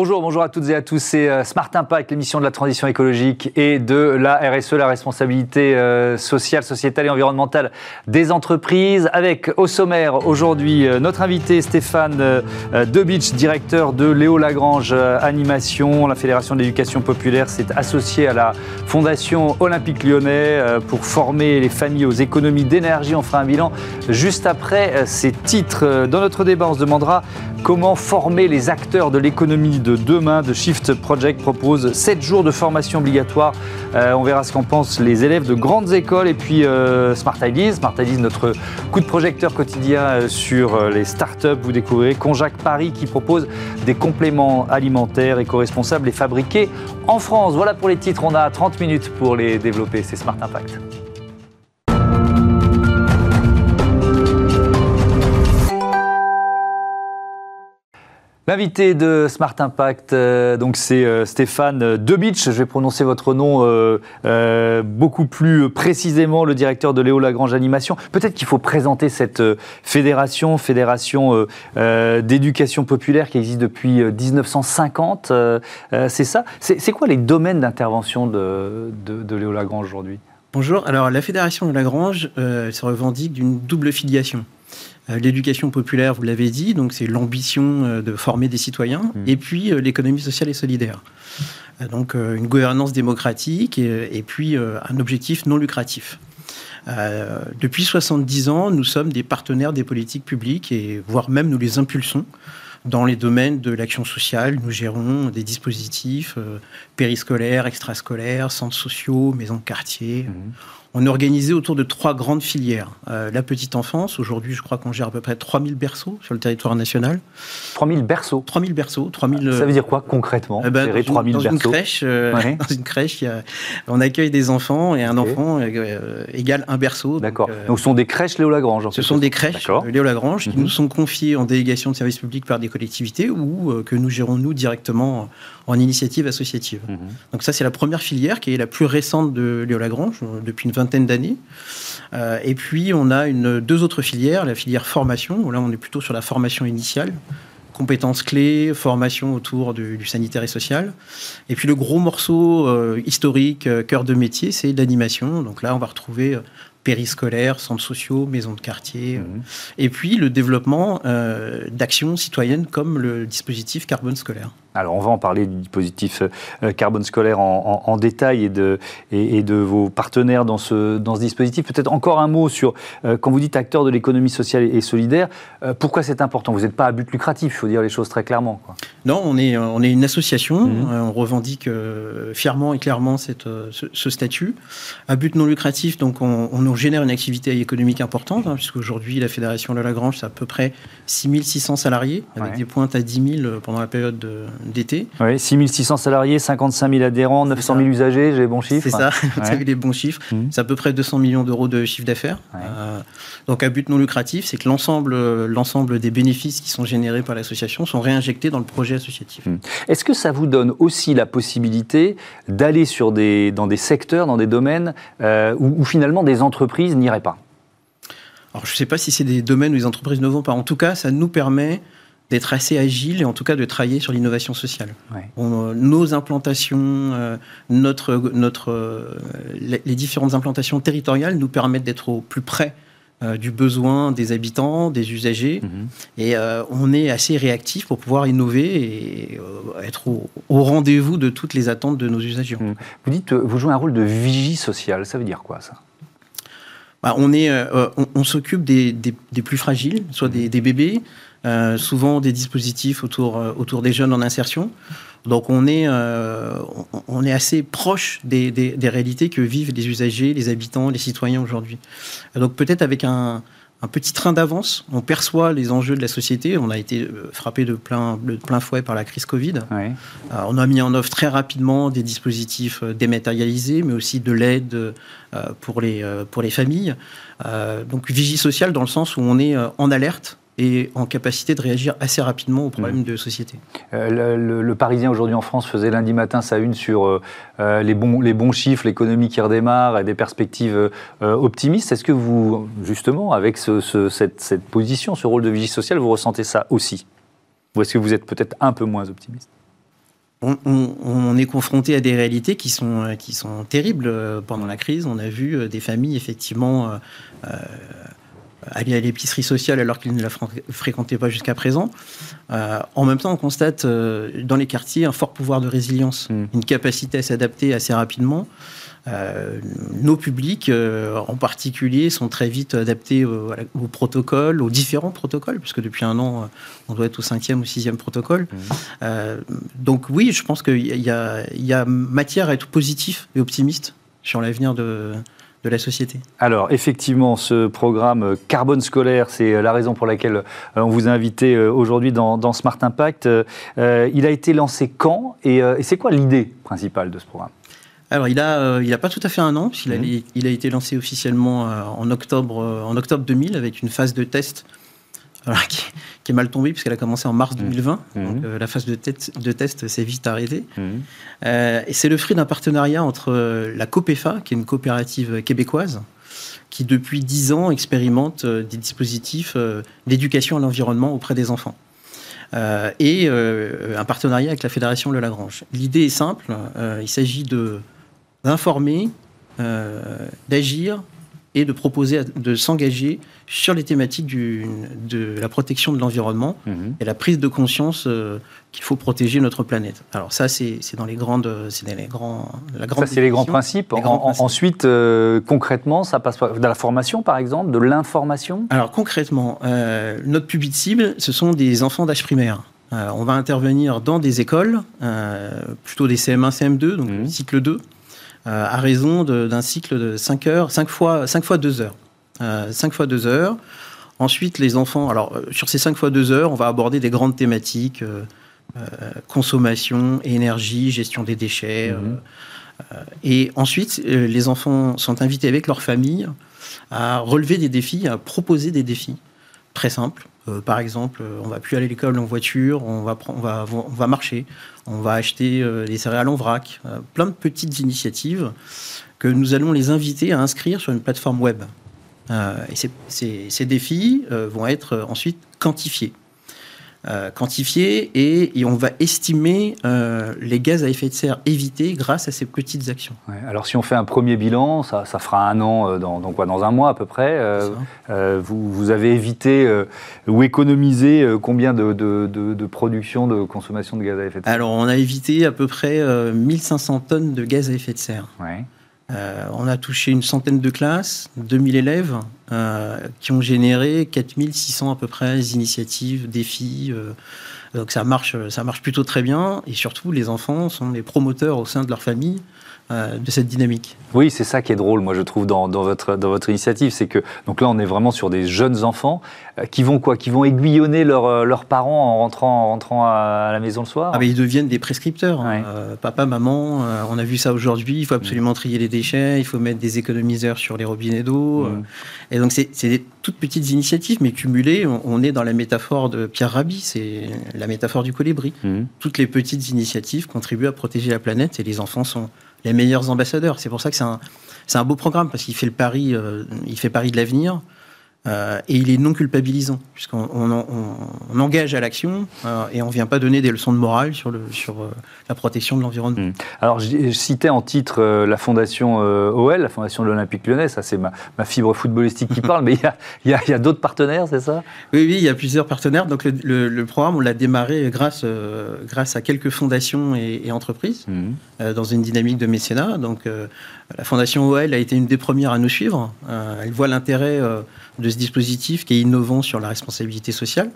Bonjour, bonjour à toutes et à tous. C'est euh, Smart Impact, l'émission de la transition écologique et de la RSE, la responsabilité euh, sociale, sociétale et environnementale des entreprises. Avec au sommaire aujourd'hui euh, notre invité Stéphane Debitch, directeur de Léo Lagrange Animation. La Fédération de l'éducation populaire s'est associée à la Fondation Olympique Lyonnais pour former les familles aux économies d'énergie. On fera un bilan juste après ces titres. Dans notre débat, on se demandera comment former les acteurs de l'économie de demain de Shift Project propose 7 jours de formation obligatoire. Euh, on verra ce qu'en pensent les élèves de grandes écoles et puis euh, Smart Ideas. Smart Ideas, notre coup de projecteur quotidien euh, sur les startups. Vous découvrirez Conjac Paris qui propose des compléments alimentaires éco-responsables et fabriqués en France. Voilà pour les titres. On a 30 minutes pour les développer. C'est Smart Impact. L'invité de Smart Impact, euh, donc c'est euh, Stéphane Debitch. Je vais prononcer votre nom euh, beaucoup plus précisément, le directeur de Léo Lagrange Animation. Peut-être qu'il faut présenter cette fédération, fédération d'éducation populaire qui existe depuis 1950. c'est ça? C'est quoi les domaines d'intervention de, de, Léo Lagrange aujourd'hui? Bonjour. Alors la fédération de Lagrange se revendique d'une double filiation. Euh, l'éducation populaire, vous l'avez dit, donc c'est l'ambition euh, de former des citoyens, mmh. et puis euh, l'économie sociale et solidaire. Donc une gouvernance démocratique et, puis un objectif non lucratif. depuis 70 ans, nous sommes des partenaires des politiques publiques et voire même nous les impulsons. Dans les domaines de l'action sociale, nous gérons des dispositifs périscolaires, extrascolaires, centres sociaux, maisons de quartier. Mmh on est organisé autour de trois grandes filières. Euh, la petite enfance, aujourd'hui je crois qu'on gère à peu près 3000 berceaux sur le territoire national. 3000 berceaux 3000 berceaux. 3000, Ça veut dire quoi concrètement ben, dans, 3000 dans une crèche, euh, dans une crèche on accueille des enfants et un enfant euh, égale un berceau. D'accord. Donc, ce sont des crèches Léo Lagrange Ce sont des crèches Léo Lagrange qui mhm. nous sont confiées en délégation de services publics par des collectivités ou que nous gérons nous directement en initiative associative. Mhm. Donc ça, c'est la première filière qui est la plus récente de Léo Lagrange, euh, depuis une vingtaine d'années. Euh, et puis, on a une, deux autres filières, la filière formation, là, on est plutôt sur la formation initiale, compétences clés, formation autour du, sanitaire et social. Et puis le gros morceau euh, historique, cœur de métier, c'est l'animation. Donc là, on va retrouver périscolaires, centres sociaux, maisons de quartier. Mhm. Et puis le développement d'actions citoyennes comme le dispositif carbone scolaire. Alors, on va en parler du dispositif euh, carbone scolaire en, détail et de, et, de, vos partenaires dans ce, dans ce dispositif. Peut-être encore un mot sur, euh, quand vous dites acteur de l'économie sociale et solidaire, euh, pourquoi c'est important? Vous n'êtes pas à but lucratif, il faut dire les choses très clairement. Non, on est, on est une association, mmh. on revendique fièrement et clairement cette, ce, statut. À but non lucratif, donc on, on génère une activité économique importante, hein, puisqu'aujourd'hui, la Fédération de Lagrange, c'est à peu près 6600 salariés, avec des pointes à 10 000 pendant la période de d'été. Oui, 6600 salariés, 55 000 adhérents, 900 000 usagers, j'ai les bons chiffres. C'est ça, vous avez les bons chiffres. Mmh. C'est à peu près 200 millions d'euros de chiffre d'affaires. Euh, donc à but non lucratif, c'est que l'ensemble, l'ensemble des bénéfices qui sont générés par l'association sont réinjectés dans le projet associatif. Mmh. Est-ce que ça vous donne aussi la possibilité d'aller sur des, dans des secteurs, dans des domaines euh, où, où finalement des entreprises n'iraient pas? Alors, je ne sais pas si c'est des domaines où les entreprises ne vont pas. En tout cas, ça nous permet d'être assez agile et en tout cas de travailler sur l'innovation sociale. Euh, nos implantations, euh, notre, notre, euh, les différentes implantations territoriales nous permettent d'être au plus près du besoin des habitants, des usagers, mhm. et on est assez réactif pour pouvoir innover et être au, rendez-vous de toutes les attentes de nos usagers. Mhm. Vous dites, vous jouez un rôle de vigie sociale, ça veut dire quoi ça? Bah, on, est, on, s'occupe des, des, plus fragiles, soit des, des bébés, euh, souvent des dispositifs autour, euh, autour des jeunes en insertion. Donc on est, euh, on est assez proche des, des, réalités que vivent les usagers, les habitants, les citoyens aujourd'hui. Donc peut-être avec un, un petit train d'avance, on perçoit les enjeux de la société. On a été frappé de plein, de plein fouet par la crise Covid. on a mis en œuvre très rapidement des dispositifs dématérialisés, mais aussi de l'aide pour, les, pour les familles. donc vigie sociale dans le sens où on est en alerte et en capacité de réagir assez rapidement aux problèmes mmh. de société. Euh, le, Parisien aujourd'hui en France faisait lundi matin sa une sur euh, euh, les, bons, les bons chiffres, l'économie qui redémarre et des perspectives optimistes. Est-ce que vous, justement, avec cette, cette, position, ce rôle de vigie sociale, vous ressentez ça aussi? Ou est-ce que vous êtes peut-être un peu moins optimiste? On, est confronté à des réalités qui sont, qui sont terribles. Pendant la crise, on a vu des familles effectivement aller à l'épicerie sociale alors qu'ils ne la fréquentaient pas jusqu'à présent. Euh, en même temps, on constate euh, dans les quartiers un fort pouvoir de résilience, hmm. une capacité à s'adapter assez rapidement. Euh, nos publics, en particulier, sont très vite adaptés aux, protocoles, aux différents protocoles, puisque depuis un an, on doit être au cinquième ou sixième protocole. Hmm. donc oui, je pense qu'il y, y, a matière à être positif et optimiste sur l'avenir de, de la société. Alors, effectivement, ce programme euh, Carbone scolaire, c'est euh, la raison pour laquelle euh, on vous a invité aujourd'hui dans, Smart Impact. il a été lancé quand et, c'est quoi l'idée principale de ce programme? Alors, il a, il a pas tout à fait un an, puisqu'il a, mmh. il a été lancé officiellement en octobre, en octobre 2000 avec une phase de test qui, est mal tombée puisqu'elle a commencé en mars 2020. Mmh. Donc, mmh. euh, la phase de, de test s'est vite arrêtée. Mmh. Euh, et c'est le fruit d'un partenariat entre euh, la COPEFA, qui est une coopérative québécoise, qui depuis dix ans expérimente des dispositifs d'éducation à l'environnement auprès des enfants. et un partenariat avec la Fédération Le Lagrange. L'idée est simple, il s'agit d'informer, d'agir et de proposer de s'engager sur les thématiques du, de la protection de l'environnement mhm. et la prise de conscience euh, qu'il faut protéger notre planète. Alors ça, c'est dans les grandes, c'est les grands, la grande. Ça, c'est les grands principes. Ensuite, euh, concrètement, ça passe par de la formation, par exemple, de l'information? Alors concrètement, euh, notre public cible, ce sont des enfants d'âge primaire. on va intervenir dans des écoles, plutôt des CM1, CM2, donc mhm. cycle 2. Euh, à raison d'un cycle de 5 heures, 5 fois, 5 fois 2 heures. 5 euh, fois 2 heures. Ensuite, les enfants, alors euh, sur ces 5 fois 2 heures, on va aborder des grandes thématiques, consommation, énergie, gestion des déchets. Mhm. et ensuite, les enfants sont invités avec leur famille à relever des défis, à proposer des défis très simples. Euh, par exemple, euh, on va plus aller à l'école en voiture, on va, on va, on va marcher, on va acheter euh, des céréales en vrac, plein de petites initiatives que nous allons les inviter à inscrire sur une plateforme web. et ces défis vont être ensuite quantifiés. Euh, quantifier et, on va estimer euh, les gaz à effet de serre évités grâce à ces petites actions. alors si on fait un premier bilan, ça, fera un an, euh, dans, quoi, dans un mois à peu près, vous, vous, avez évité ou économisé combien de, de, production, de consommation de gaz à effet de serre? Alors on a évité à peu près 1500 tonnes de gaz à effet de serre. Euh, on a touché une centaine de classes, 2000 élèves, euh, qui ont généré 4600 à peu près initiatives, défis. Euh, donc ça marche, ça marche plutôt très bien. Et surtout, les enfants sont les promoteurs au sein de leur famille euh, de cette dynamique. Oui, c'est ça qui est drôle, moi je trouve dans, votre, dans votre initiative, c'est que donc là on est vraiment sur des jeunes enfants euh, qui vont quoi, qui vont aiguillonner euh, leurs parents en rentrant, en rentrant à, la maison le soir? Ah, ils deviennent des prescripteurs. Hein. papa, maman, on a vu ça aujourd'hui. Il faut absolument trier les déchets, il faut mettre des économiseurs sur les robinets d'eau. Mm. et donc c'est des toutes petites initiatives, mais cumulées. On, est dans la métaphore de Pierre Rabhi, c'est la métaphore du colibri. Mm. Toutes les petites initiatives contribuent à protéger la planète et les enfants sont les meilleurs ambassadeurs. C'est pour ça que c'est un, beau programme, parce qu'il fait le pari, euh, il fait pari de l'avenir. Euh, et il est non culpabilisant, puisqu'on on, engage à l'action euh, et on ne vient pas donner des leçons de morale sur, le, sur euh, la protection de l'environnement. Hmm. Alors, je, citais en titre la fondation OL, la fondation de l'Olympique lyonnais, ça c'est ma, ma, fibre footballistique qui parle, mais il y a, a, d'autres partenaires, c'est ça? Oui, oui, il y a plusieurs partenaires. Donc, le, le, programme, on l'a démarré grâce, grâce à quelques fondations et, entreprises, hmm. dans une dynamique de mécénat. Donc, la fondation OL a été une des premières à nous suivre. elle voit l'intérêt de ce dispositif qui est innovant sur la responsabilité sociale.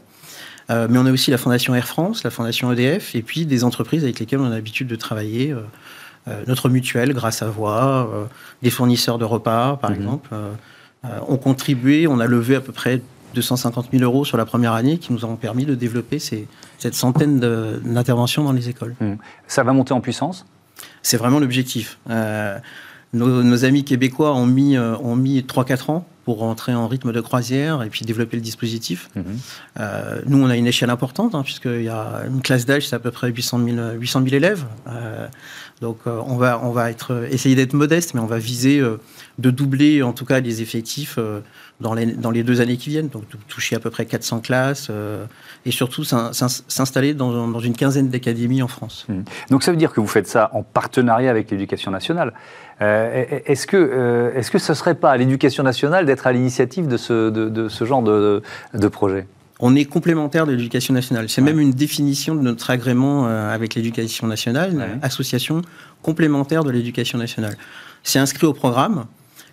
Euh, mais on a aussi la Fondation Air France, la Fondation EDF, et puis des entreprises avec lesquelles on a l'habitude de travailler. Euh, euh, notre mutuelle, grâce à Voix, des fournisseurs de repas, par mhm. exemple, ont contribué. On a levé à peu près 250 000 euros sur la première année qui nous ont permis de développer ces, cette centaine d'interventions dans les écoles. Mhm. Ça va monter en puissance? C'est vraiment l'objectif. Nos, nos, amis québécois ont mis, ont mis 3-4 ans pour entrer en rythme de croisière et puis développer le dispositif. Mhm. Euh, nous, on a une échelle importante, hein, puisqu'il y a une classe d'âge, c'est à peu près 800 000, 800 000 élèves. Euh, donc, euh, on va, on va être, essayer d'être modeste, mais on va viser de doubler, en tout cas, les effectifs dans les, dans les deux années qui viennent. Donc, toucher à peu près 400 classes et surtout s'installer dans, dans, une quinzaine d'académies en France. Mhm. Donc, ça veut dire que vous faites ça en partenariat avec l'éducation nationale. Est-ce que, est-ce que ce ne serait pas à l'éducation nationale d'être à l'initiative de ce, de, ce genre de, de, projet on est complémentaire de l'éducation nationale. C'est même une définition de notre agrément euh, avec l'éducation nationale, association complémentaire de l'éducation nationale. C'est inscrit au programme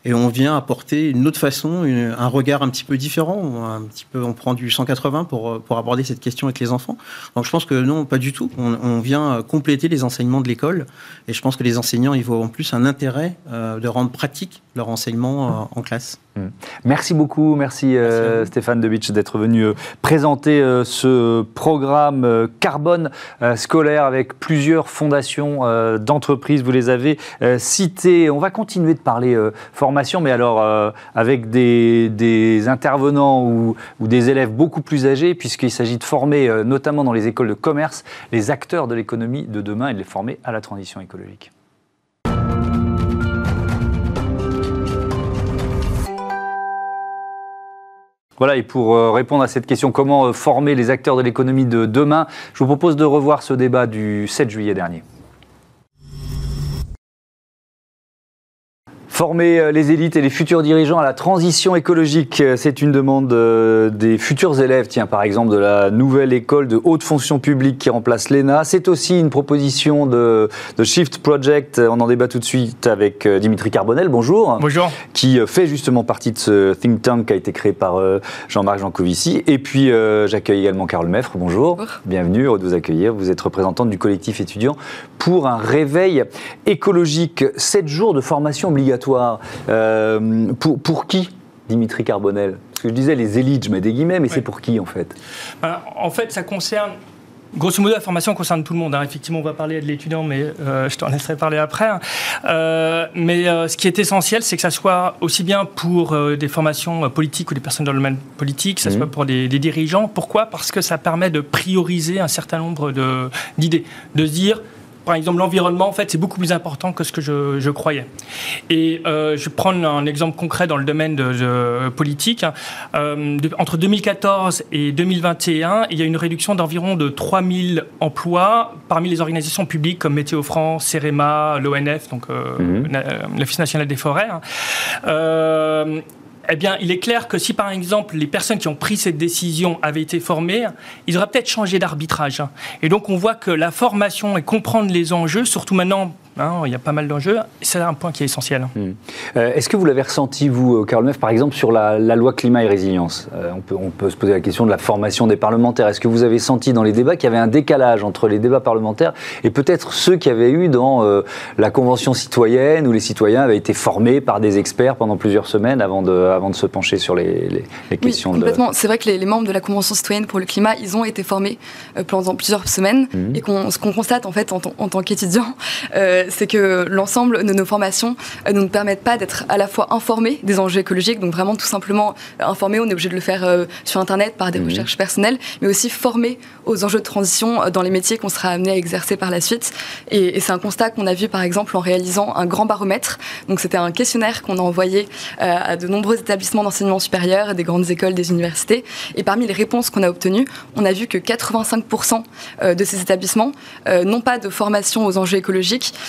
et on vient apporter une autre façon, un regard un petit peu différent. Un petit peu, on prend du 180 pour, pour aborder cette question avec les enfants. Donc je pense que non, pas du tout. On, vient compléter les enseignements de l'école et je pense que les enseignants, ils voient en plus un intérêt euh, de rendre pratique leur enseignement euh, en classe. Mm. Merci beaucoup, merci, euh, Stéphane Debitch d'être venu euh, présenter euh, ce programme carbone scolaire avec plusieurs fondations d'entreprises. Vous les avez citées. On va continuer de parler formation, mais alors avec des, intervenants ou, ou, des élèves beaucoup plus âgés, puisqu'il s'agit de former, notamment dans les écoles de commerce, les acteurs de l'économie de demain et de les former à la transition écologique. Voilà, et pour euh, répondre à cette question, comment euh, former les acteurs de l'économie de demain, je vous propose de revoir ce débat du 7 juillet dernier. Former euh, les élites et les futurs dirigeants à la transition écologique, euh, c'est une demande euh, des futurs élèves, tiens, par exemple, de la nouvelle école de haute fonction publique qui remplace l'ENA. C'est aussi une proposition de, Shift Project. On en débat tout de suite avec Dimitri Carbonel, bonjour. Bonjour. Qui fait justement partie de ce think tank qui a été créé par Jean-Marc Jancovici. Et puis, j'accueille également Carole Meffre, bonjour. bonjour. Bienvenue, heureux de vous accueillir. Vous êtes représentante du collectif étudiant pour un réveil écologique. Sept jours de formation obligatoire euh, pour, pour qui, Dimitri Carbonel? Parce que je disais les élites, je mets des guillemets, mais c'est pour qui en fait? Bah, En fait, ça concerne Grosso modo, la formation concerne tout le monde. Hein. Effectivement, on va parler de l'étudiant, mais euh, je t'en laisserai parler après. Hein. Euh, mais ce qui est essentiel, c'est que ça soit aussi bien pour des formations politiques ou des personnes dans le domaine politique, que ça mmh. soit pour des, des, dirigeants. Pourquoi? Parce que ça permet de prioriser un certain nombre d'idées. De, de se dire, par exemple, l'environnement, en fait, c'est beaucoup plus important que ce que je, croyais. Et euh, je vais prendre un exemple concret dans le domaine de, politique. Euh, entre 2014 et 2021, il y a une réduction d'environ de 3000 emplois parmi les organisations publiques comme Météo France, CEREMA, l'ONF, donc euh, mmh. l'Office national des forêts. Hein. Eh bien, il est clair que si, par exemple, les personnes qui ont pris cette décision avaient été formées, ils auraient peut-être changé d'arbitrage. Et donc, on voit que la formation et comprendre les enjeux, surtout maintenant Hein, il y a pas mal d'enjeux. C'est un point qui est essentiel. Hmm. Euh, est-ce que vous l'avez ressenti, vous, Carl Meuf, par exemple, sur la, loi climat et résilience? Euh, on, peut, on, peut, se poser la question de la formation des parlementaires. Est-ce que vous avez senti dans les débats qu'il y avait un décalage entre les débats parlementaires et peut-être ceux qu'il y avait eu dans euh, la Convention citoyenne, où les citoyens avaient été formés par des experts pendant plusieurs semaines avant de, avant de se pencher sur les, les, questions oui, complètement. C'est vrai que les, membres de la Convention citoyenne pour le climat, ils ont été formés pendant plusieurs semaines. Hmm. Et ce qu'on constate, en fait, en, en tant qu'étudiant, c'est que l'ensemble de nos formations euh, ne nous permettent pas d'être à la fois informés des enjeux écologiques, donc vraiment tout simplement euh, informés, on est obligé de le faire euh, sur Internet par des mhm. recherches personnelles, mais aussi formés aux enjeux de transition dans les métiers qu'on sera amené à exercer par la suite. Et, c'est un constat qu'on a vu par exemple en réalisant un grand baromètre. Donc c'était un questionnaire qu'on a envoyé à de nombreux établissements d'enseignement supérieur, des grandes écoles, des universités. Et parmi les réponses qu'on a obtenues, on a vu que 85% de ces établissements n'ont pas de formation aux enjeux écologiques euh,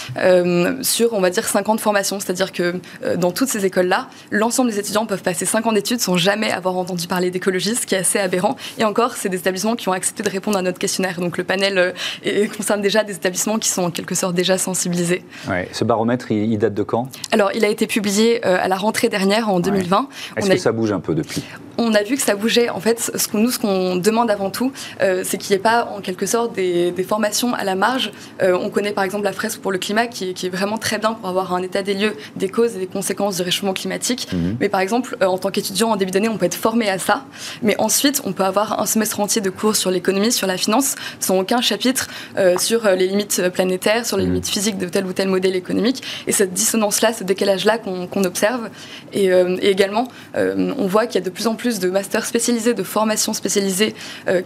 sur, on va dire, 50 formations. C'est-à-dire que euh, dans toutes ces écoles-là, l'ensemble des étudiants peuvent passer 5 ans d'études sans jamais avoir entendu parler d'écologie, ce qui est assez aberrant. Et encore, c'est des établissements qui ont accepté de répondre à notre questionnaire. Donc le panel euh, concerne déjà des établissements qui sont en quelque sorte déjà sensibilisés. Ouais. Ce baromètre, il, date de quand? Alors, il a été publié à la rentrée dernière, en 2020. Est-ce que ça bouge un peu depuis? On a vu que ça bougeait. En fait, ce que, nous, ce qu'on demande avant tout, c'est qu'il n'y ait pas, en quelque sorte, des, formations à la marge. on connaît par exemple la fresque pour le climat climat qui, est vraiment très bien pour avoir un état des lieux des causes et des conséquences du réchauffement climatique. Mhm. Mais par exemple, en tant qu'étudiant en début d'année, on peut être formé à ça. Mais ensuite, on peut avoir un semestre entier de cours sur l'économie, sur la finance, sans aucun chapitre sur les limites planétaires, sur les mhm. limites physiques de tel ou tel modèle économique. Et cette dissonance-là, ce décalage-là qu'on observe. Et, et également, on voit qu'il y a de plus en plus de masters spécialisés, de formations spécialisées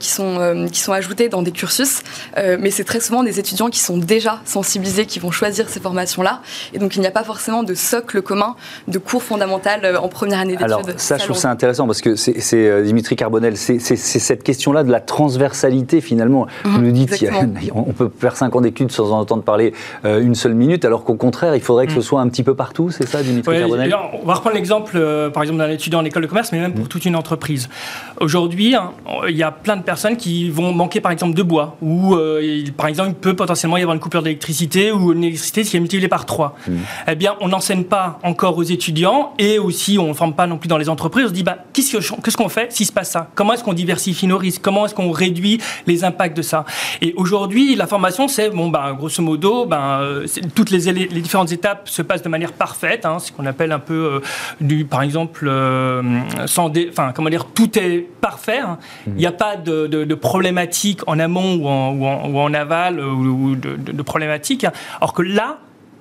qui, sont, qui sont ajoutées dans des cursus. mais c'est très souvent des étudiants qui sont déjà sensibilisés, qui vont choisir ces formations-là. Et donc, il n'y a pas forcément de socle commun de cours fondamental en première année d'études. Alors, ça, je trouve ça intéressant parce que c'est Dimitri Carbonel, c'est cette question-là de la transversalité finalement. Vous nous dites qu'on peut faire 5 ans d'études sans en entendre parler une seule minute, alors qu'au contraire, il faudrait que ce soit un petit peu partout, c'est ça, Dimitri Carbonel On va reprendre l'exemple, par exemple, d'un étudiant en école de commerce, mais même pour toute une entreprise. Aujourd'hui, hein, il y a plein de personnes qui vont manquer, par exemple, de bois, ou par exemple, il peut potentiellement y avoir une coupure d'électricité ou une électricité qui est multipliée par 3. Mmh. Eh bien, on n'enseigne pas encore aux étudiants et aussi on ne forme pas non plus dans les entreprises. On se dit, bah, qu'est-ce qu'on fait s'il se passe ça? Comment est-ce qu'on diversifie nos risques? Comment est-ce qu'on réduit les impacts de ça? Et aujourd'hui, la formation, c'est, bon, bah, grosso modo, bah, toutes les, les, différentes étapes se passent de manière parfaite, hein, ce qu'on appelle un peu, euh, du, par exemple, euh, sans enfin, comment dire, tout est parfait. Hein. Mmh. Il n'y a pas de, de, problématique en amont ou en, ou en, ou en aval ou de, de, problématiques. Alors que là,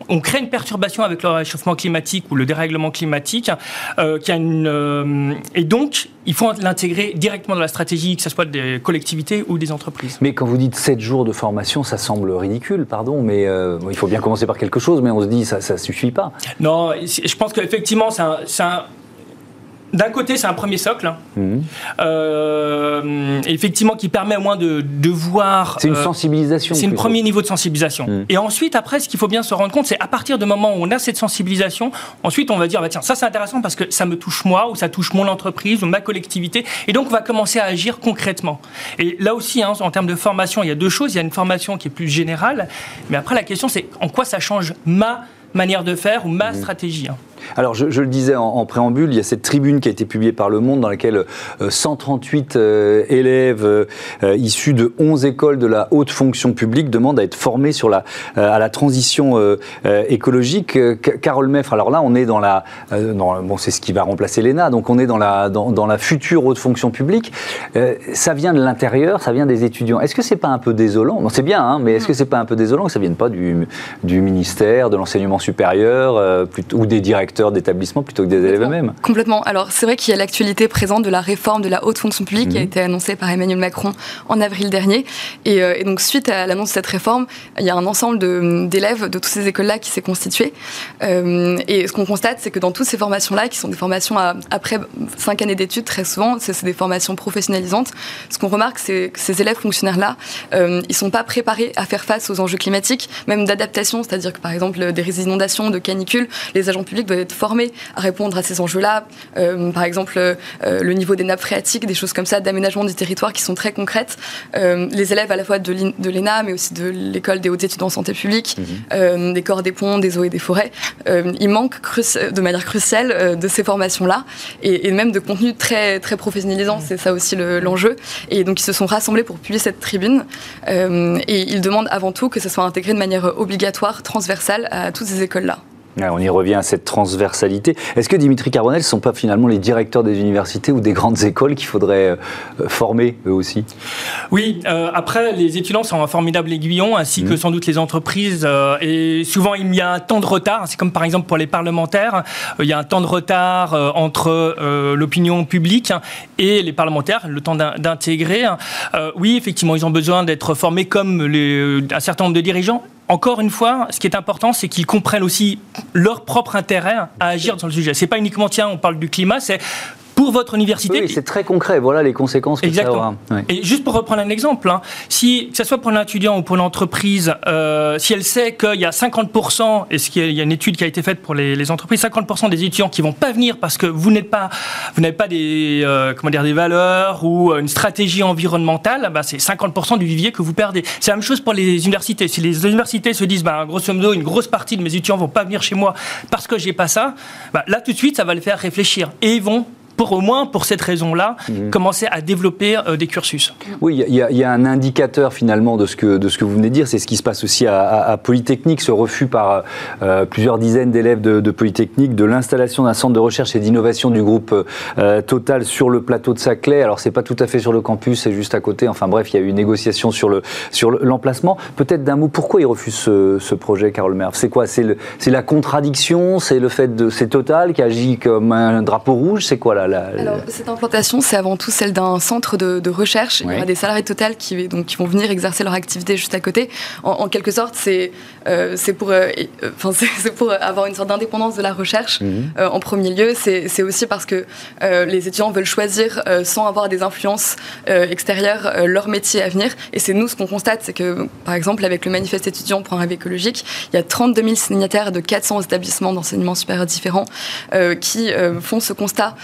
on crée une perturbation avec le réchauffement climatique ou le dérèglement climatique, euh, qui a une, euh, et donc il faut l'intégrer directement dans la stratégie, que ce soit des collectivités ou des entreprises. Mais quand vous dites 7 jours de formation, ça semble ridicule, pardon, mais euh, il faut bien commencer par quelque chose, mais on se dit ça ne suffit pas. Non, je pense qu'effectivement, c'est un d'un côté, c'est un premier socle, hein. mhm. euh, effectivement, qui permet au moins de, de voir. C'est une euh, sensibilisation. C'est un premier niveau de sensibilisation. Mhm. Et ensuite, après, ce qu'il faut bien se rendre compte, c'est à partir du moment où on a cette sensibilisation, ensuite, on va dire, bah, tiens, ça c'est intéressant parce que ça me touche moi, ou ça touche mon entreprise, ou ma collectivité. Et donc, on va commencer à agir concrètement. Et là aussi, hein, en termes de formation, il y a deux choses. Il y a une formation qui est plus générale, mais après, la question, c'est en quoi ça change ma manière de faire ou ma mhm. stratégie. Hein. Alors, je, le disais en, préambule, il y a cette tribune qui a été publiée par Le Monde dans laquelle 138 euh, euh, élèves euh, issus de 11 écoles de la haute fonction publique demandent à être formés sur la, à la transition écologique. Carole Meffre, alors là, on est dans la. bon, c'est ce qui va remplacer l'ENA, donc on est dans la, future haute fonction publique. ça vient de l'intérieur, ça vient des étudiants. Est-ce que c'est pas un peu désolant? C'est bien, hein, mais est-ce que c'est pas un peu désolant que ça vienne pas du, ministère, de l'enseignement supérieur, ou des directeurs? D'établissement plutôt que des élèves eux-mêmes. Complètement. Alors c'est vrai qu'il y a l'actualité présente de la réforme de la haute fonction publique qui a mhm. été annoncée par Emmanuel Macron en avril dernier. Euh, et, donc suite à l'annonce de cette réforme, il y a un ensemble d'élèves de, toutes ces écoles-là qui s'est constitué. Euh, et ce qu'on constate, c'est que dans toutes ces formations-là, qui sont des formations après cinq années d'études, très souvent, c'est des formations professionnalisantes. Ce qu'on remarque, c'est que ces élèves fonctionnaires-là, euh, ils sont pas préparés à faire face aux enjeux climatiques, même d'adaptation, c'est-à-dire que par exemple des inondations, de canicules, les agents publics doivent être formés à répondre à ces enjeux-là. Euh, par exemple, euh, le niveau des nappes phréatiques, des choses comme ça, d'aménagement du territoire qui sont très concrètes. Euh, les élèves à la fois de l'ENA, mais aussi de l'école des hautes études en santé publique, mhm. des corps des ponts, des eaux et des forêts, ils manquent de manière cruciale de ces formations-là et, même de contenu très, très professionnalisant. C'est ça aussi l'enjeu. et donc, ils se sont rassemblés pour publier cette tribune et ils demandent avant tout que ça soit intégré de manière obligatoire, transversale à toutes ces écoles-là on y revient à cette transversalité. Est-ce que Dimitri Carbonel ne sont pas finalement les directeurs des universités ou des grandes écoles qu'il faudrait euh, former eux aussi? Oui, euh, après, les étudiants sont un formidable aiguillon, ainsi que mmh. sans doute les entreprises. Euh, et souvent, il y a un temps de retard. C'est comme par exemple pour les parlementaires, il y a un temps de retard entre l'opinion publique et les parlementaires, le temps d'intégrer. oui, effectivement, ils ont besoin d'être formés comme les, un certain nombre de dirigeants encore une fois, ce qui est important, c'est qu'ils comprennent aussi leur propre intérêt à agir sur le sujet. C'est pas uniquement, tiens, on parle du climat, c'est pour votre université. Oui, c'est très concret. Voilà les conséquences que ça aura. Et juste pour reprendre un exemple, hein, si que ce soit pour l'étudiant ou pour l'entreprise, euh, si elle sait qu'il y a 50%, et ce qu'il y a une étude qui a été faite pour les, entreprises, 50% des étudiants qui vont pas venir parce que vous n'êtes pas, vous n'avez pas des, euh, comment dire, des valeurs ou une stratégie environnementale, bah, c'est 50% du vivier que vous perdez. C'est la même chose pour les universités. Si les universités se disent, bah, grosso modo, une grosse partie de mes étudiants vont pas venir chez moi parce que j'ai pas ça, bah, là tout de suite, ça va les faire réfléchir et ils vont pour au moins pour cette raison-là, mhm. commencer à développer euh, des cursus. Oui, il y, a un indicateur finalement de ce que, de ce que vous venez de dire, c'est ce qui se passe aussi à, Polytechnique, ce refus par euh, plusieurs dizaines d'élèves de, Polytechnique de l'installation d'un centre de recherche et d'innovation du groupe euh, Total sur le plateau de Saclay. Alors c'est pas tout à fait sur le campus, c'est juste à côté. Enfin bref, il y a eu une négociation sur le sur l'emplacement. Peut-être d'un mot, pourquoi ils refusent ce, projet, Carole Merv? C'est quoi? C'est la contradiction? C'est le fait de c'est Total qui agit comme un drapeau rouge? C'est quoi là? Alors, cette implantation, c'est avant tout celle d'un centre de, recherche. Il y aura des salariés Total qui, donc, qui vont venir exercer leur activité juste à côté. En, quelque sorte, c'est euh, pour, euh, euh pour avoir une sorte d'indépendance de la recherche. Mhm. Euh, en premier lieu, c'est aussi parce que les étudiants veulent choisir sans avoir des influences extérieures leur métier à venir. Et c'est nous ce qu'on constate, c'est que, par exemple, avec le manifeste étudiant pour un rêve écologique, il y a 32 000 signataires de 400 établissements d'enseignement supérieur différents qui font ce constat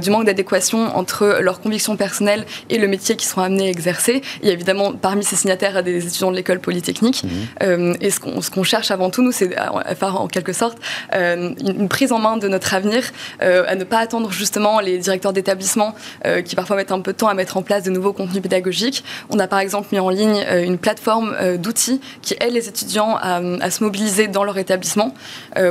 du manque d'adéquation entre leurs convictions personnelles et le métier qu'ils sont amenés à exercer. Il y a évidemment parmi ces signataires des étudiants de l'école polytechnique. Mhm. Euh, et ce qu'on cherche avant tout, nous, c'est à faire en quelque sorte euh, une prise en main de notre avenir, euh, à ne pas attendre justement les directeurs d'établissement qui parfois mettent un peu de temps à mettre en place de nouveaux contenus pédagogiques. On a par exemple mis en ligne une plateforme d'outils qui aide les étudiants à, à, se mobiliser dans leur établissement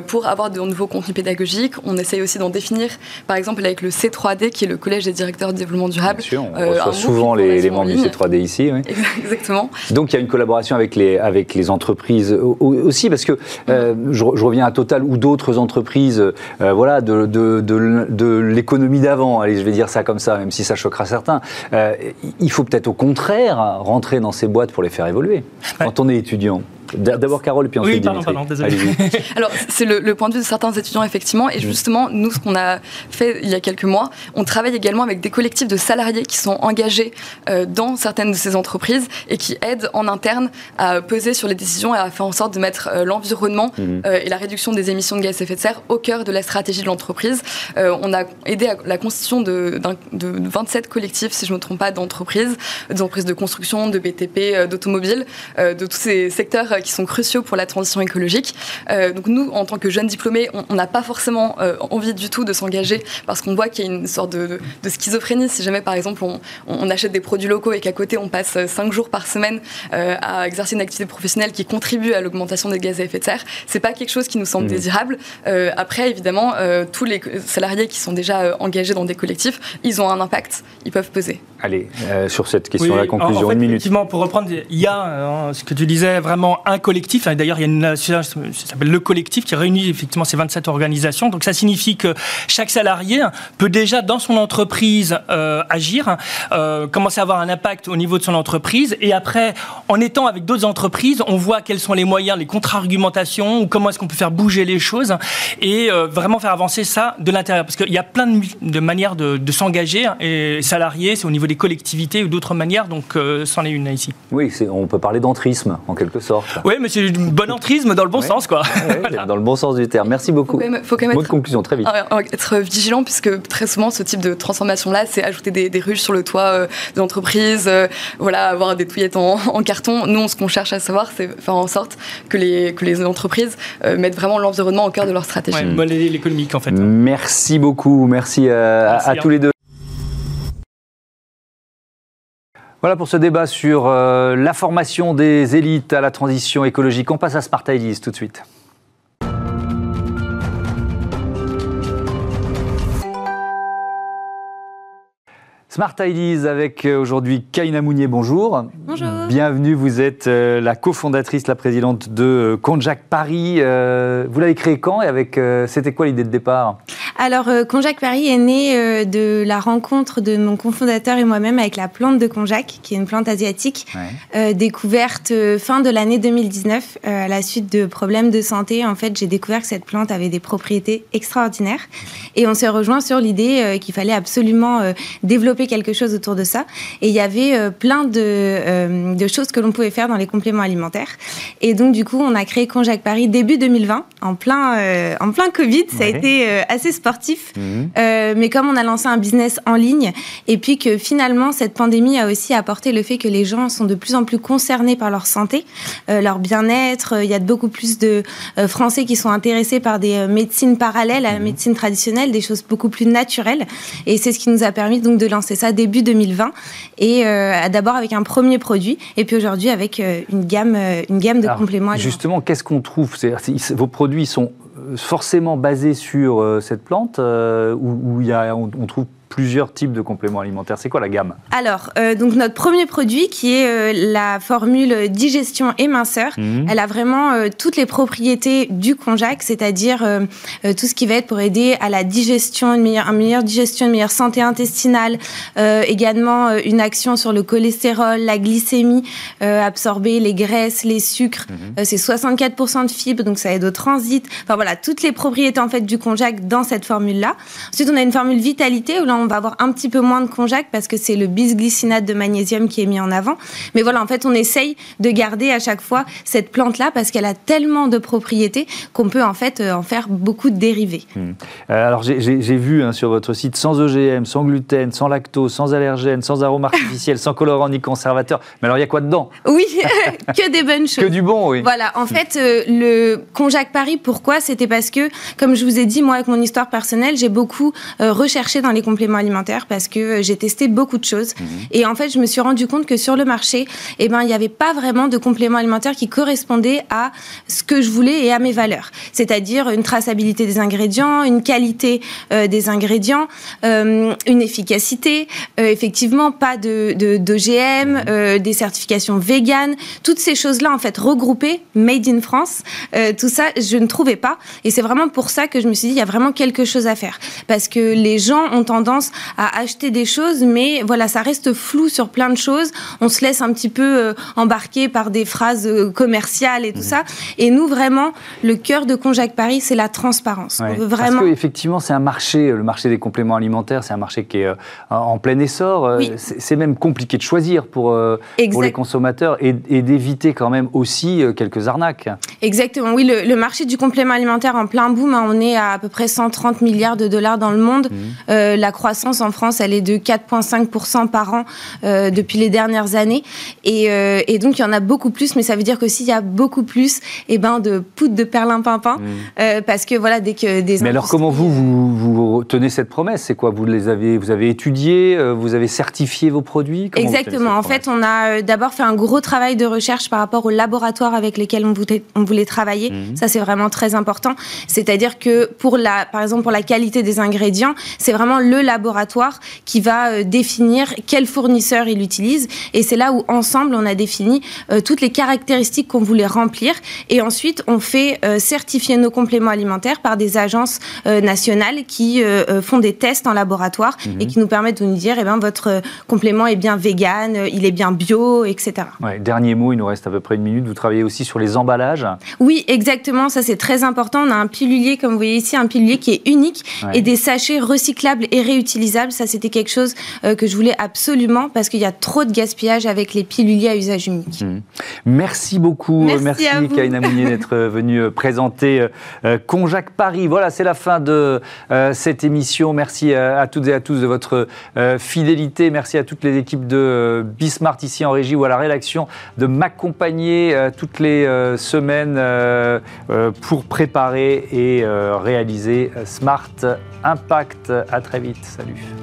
pour avoir de nouveaux contenus pédagogiques. On essaye aussi d'en définir, par exemple avec le C3 3D, qui est le collège des directeurs de développement durable. Bien sûr, on euh, reçoit souvent les, membres du C3D ici. Exactement. Donc il y a une collaboration avec les, avec les entreprises aussi, parce que euh, je, reviens à Total ou d'autres entreprises euh, voilà, de, de, de, l'économie d'avant, allez, je vais dire ça comme ça, même si ça choquera certains. il faut peut-être au contraire rentrer dans ces boîtes pour les faire évoluer, quand on est étudiant. D'abord Carole, puis ensuite Oui, pardon, pardon, désolé. Alors, c'est le, point de vue de certains étudiants, effectivement. Et justement, nous, ce qu'on a fait il y a quelques mois, on travaille également avec des collectifs de salariés qui sont engagés euh, dans certaines de ces entreprises et qui aident en interne à peser sur les décisions et à faire en sorte de mettre euh, l'environnement mhm. euh, et la réduction des émissions de gaz à effet de serre au cœur de la stratégie de l'entreprise. on a aidé à la constitution de, de, 27 collectifs, si je ne me trompe pas, d'entreprises, d'entreprises de construction, de BTP, d'automobile, de tous ces secteurs qui sont cruciaux pour la transition écologique. Euh, donc nous, en tant que jeunes diplômés, on n'a pas forcément euh, envie du tout de s'engager parce qu'on voit qu'il y a une sorte de, schizophrénie. Si jamais, par exemple, on, achète des produits locaux et qu'à côté, on passe cinq jours par semaine euh, à exercer une activité professionnelle qui contribue à l'augmentation des gaz à effet de serre, c'est pas quelque chose qui nous semble mmh. désirable. après, évidemment, tous les salariés qui sont déjà engagés dans des collectifs, ils ont un impact, ils peuvent peser. Allez, sur cette question, la conclusion, une minute. Effectivement, pour reprendre, il y a ce que tu disais, vraiment un collectif. Hein, d'ailleurs, il y a une association ça s'appelle le collectif qui réunit effectivement ces 27 organisations. Donc ça signifie que chaque salarié peut déjà dans son entreprise euh, agir, euh, commencer à avoir un impact au niveau de son entreprise. Et après, en étant avec d'autres entreprises, on voit quels sont les moyens, les contre-argumentations, ou comment est-ce qu'on peut faire bouger les choses et euh, vraiment faire avancer ça de l'intérieur. Parce qu'il y a plein de, manières de, s'engager. Hein, et salariés, c'est au niveau des collectivités ou d'autres manières. Donc c'en est une ici. Oui, on peut parler d'entrisme en quelque sorte. Oui, mais c'est une bonne entrisme dans le bon sens, quoi. Dans le bon sens du terme. Merci beaucoup. Il faut quand même, être, conclusion, très vite. Être vigilant, puisque très souvent, ce type de transformation-là, c'est ajouter des, des, ruches sur le toit euh, de l'entreprise, euh, voilà, avoir des touillettes en, carton. Nous, ce qu'on cherche à savoir, c'est faire en sorte que les, que les entreprises euh, mettent vraiment l'environnement au cœur de leur stratégie. Ouais, l'économique, en fait. Merci beaucoup. Merci, à, à tous les deux. Voilà pour ce débat sur euh, la formation des élites à la transition écologique. On passe à Smart tout de suite. Smart Ideas avec euh, aujourd'hui Kaina Mounier, bonjour. Bonjour. Bienvenue, vous êtes euh, la cofondatrice, la présidente de Conjac Paris. Vous l'avez créé quand et avec c'était quoi l'idée de départ? Alors, euh, Conjac Paris est né euh, de la rencontre de mon cofondateur et moi-même avec la plante de Conjac, qui est une plante asiatique, euh, découverte fin de l'année 2019 à la suite de problèmes de santé. En fait, j'ai découvert que cette plante avait des propriétés extraordinaires et on s'est rejoint sur l'idée qu'il fallait absolument développer quelque chose autour de ça. Et il y avait plein de, de, choses que l'on pouvait faire dans les compléments alimentaires. Et donc, du coup, on a créé Conjac Paris début 2020, en plein, en plein Covid. Ça a été assez sportif. Mhm. mais comme on a lancé un business en ligne, et puis que finalement, cette pandémie a aussi apporté le fait que les gens sont de plus en plus concernés par leur santé, leur bien-être. Il y a beaucoup plus de Français qui sont intéressés par des médecines parallèles à la mhm. médecine traditionnelle, des choses beaucoup plus naturelles. Et c'est ce qui nous a permis donc de lancer ça début 2020. Et d'abord avec un premier produit, et puis aujourd'hui avec une gamme, une gamme de compléments. Justement, qu'est-ce qu'on trouve? Vos produits sont forcément basés sur euh, cette plante euh, où, il y a, on trouve plusieurs types de compléments alimentaires. C'est quoi la gamme? Alors, euh, donc notre premier produit qui est euh, la formule digestion et minceur, mhm. elle a vraiment euh, toutes les propriétés du konjac, c'est-à-dire tout ce qui va être pour aider à la digestion, une meilleure, une meilleure digestion, une meilleure santé intestinale, également une action sur le cholestérol, la glycémie, absorber les graisses, les sucres. Mhm. c'est 64% de fibres, donc ça aide au transit. Enfin voilà, toutes les propriétés en fait du konjac dans cette formule-là. Ensuite, on a une formule vitalité où là on va avoir un petit peu moins de konjac parce que c'est le bisglycinate de magnésium qui est mis en avant. Mais voilà, en fait, on essaye de garder à chaque fois cette plante-là parce qu'elle a tellement de propriétés qu'on peut en fait euh, en faire beaucoup de dérivés. Hmm. Euh, alors j'ai vu hein, sur votre site sans OGM, sans gluten, sans lactose, sans allergène, sans arôme artificiel, sans colorant ni conservateur. Mais alors il y a quoi dedans? Oui, que des bonnes choses. Que du bon, oui. Voilà, en fait, euh, le konjac Paris, pourquoi? C'était parce que, comme je vous ai dit, moi, avec mon histoire personnelle, j'ai beaucoup recherché dans les compléments alimentaire parce que euh, j'ai testé beaucoup de choses. Mhm. Et en fait, je me suis rendu compte que sur le marché, eh ben, il n'y avait pas vraiment de compléments alimentaires qui correspondaient à ce que je voulais et à mes valeurs. C'est-à-dire une traçabilité des ingrédients, une qualité euh, des ingrédients, euh, une efficacité, effectivement, pas de, d'OGM, mhm. des certifications véganes, toutes ces choses-là, en fait, regroupées, made in France, tout ça, je ne trouvais pas. Et c'est vraiment pour ça que je me suis dit, il y a vraiment quelque chose à faire. Parce que les gens ont tendance à acheter des choses, mais voilà, ça reste flou sur plein de choses. On se laisse un petit peu euh, embarquer par des phrases euh, commerciales et tout mmh. ça. Et nous, vraiment, le cœur de Conjac Paris, c'est la transparence. On veut vraiment... Parce qu'effectivement, c'est un marché, le marché des compléments alimentaires, c'est un marché qui est euh, en plein essor. C'est même compliqué de choisir pour, pour les consommateurs et, d'éviter quand même aussi quelques arnaques. Exactement, oui, le, marché du complément alimentaire en plein boom, hein, on est à à peu près 130 milliards de dollars dans le monde. Mmh. la croissance en France, elle est de 4,5% par an euh, depuis les dernières années. Euh, et, donc, il y en a beaucoup plus, mais ça veut dire qu'aussi, il y a beaucoup plus et eh ben, de poudre de perlimpinpin. Mmh. Euh, parce que voilà, dès que des. Mais alors, comment vous, vous, vous tenez cette promesse? C'est quoi? Vous, les avez, vous avez étudié Vous avez certifié vos produits? Exactement. En fait, on a d'abord fait un gros travail de recherche par rapport aux laboratoires avec lesquels on voulait, on voulait travailler. Mmh. Ça, c'est vraiment très important. C'est-à-dire que, pour la, par exemple, pour la qualité des ingrédients, c'est vraiment le laboratoire qui va euh, définir quel fournisseur il utilise. Et c'est là où, ensemble, on a défini euh, toutes les caractéristiques qu'on voulait remplir. Et ensuite, on fait euh, certifier nos compléments alimentaires par des agences nationales qui font des tests en laboratoire mhm. et qui nous permettent de nous dire, eh ben, votre complément est bien vegan, il est bien bio, etc. dernier mot, il nous reste à peu près une minute. Vous travaillez aussi sur les emballages Oui, exactement. Ça, c'est très important. On a un pilulier, comme vous voyez ici, un pilulier qui est unique et des sachets recyclables et réutilisable Ça, c'était quelque chose euh, que je voulais absolument parce qu'il y a trop de gaspillage avec les piluliers à usage unique. Mmh. Merci beaucoup. Merci, Kaina Mounier d'être venue euh, présenter euh, Conjac Paris. Voilà, c'est la fin de cette émission. Merci à, toutes et à tous de votre fidélité. Merci à toutes les équipes de Bismart ici en régie ou à la rédaction de m'accompagner toutes les semaines pour préparer et réaliser Smart Impact. À très vite. Salut.